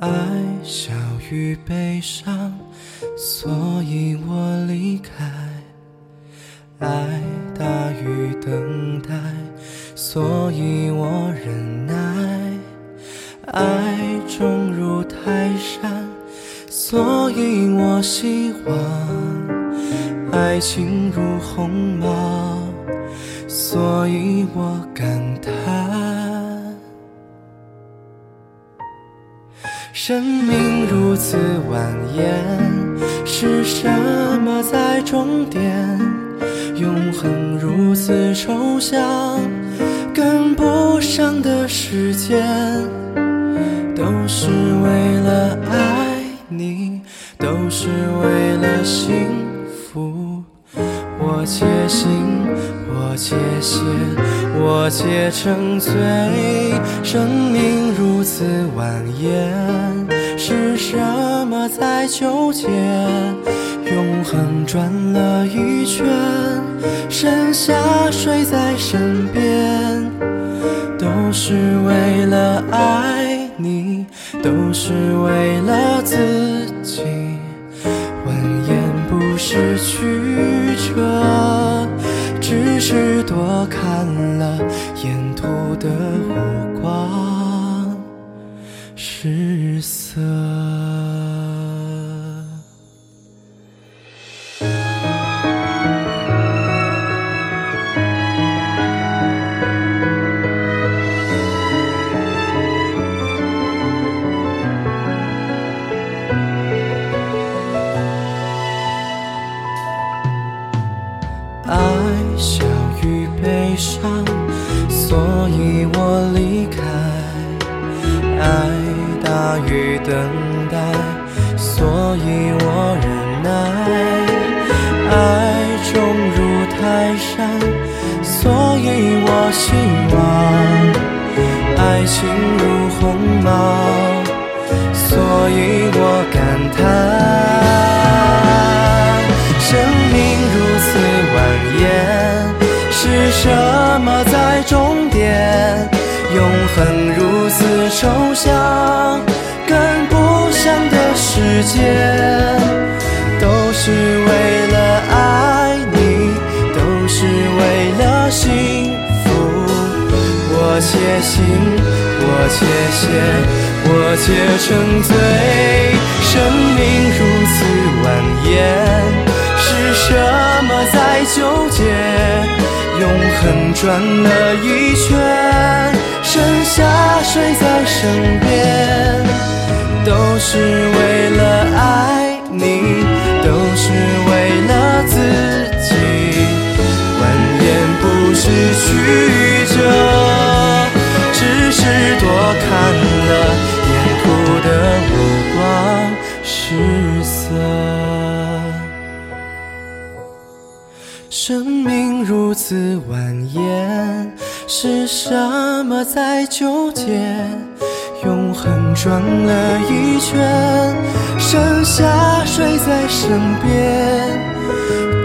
爱小于悲伤，所以我离开；爱大于等待，所以我忍耐；爱重如泰山，所以我希望；爱情如鸿毛，所以我感叹。生命如此蜿蜒，是什么在终点？永恒如此抽象，跟不上的时间，都是为了爱你，都是为了幸福。我且行，我且歇，我且沉醉。生命此蜿蜒，是什么在纠结？永恒转了一圈，剩下谁在身边？都是为了爱你，都是为了自己。蜿蜒不是曲折，只是多看了沿途的火光失色。爱小于悲伤，所以我离开；爱大于等待，所以我忍耐；爱重如泰山，所以我希望；爱情如鸿毛，所以我感叹。生命如此蜿蜒，是什么在终点？永恒如此抽象，跟不上的时间，都是为了爱你，都是为了幸福。我且行，我且歇，我且沉醉。生命如此蜿蜒。是什么在纠结？永恒转了一圈，剩下谁在身边？都是为了爱你，都是为了自己。蜿蜒不是曲折，只是多看了沿途的五光十色。生命如此蜿蜒，是什么在纠结？永恒转了一圈，剩下谁在身边？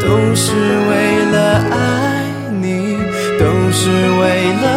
都是为了爱你，都是为了。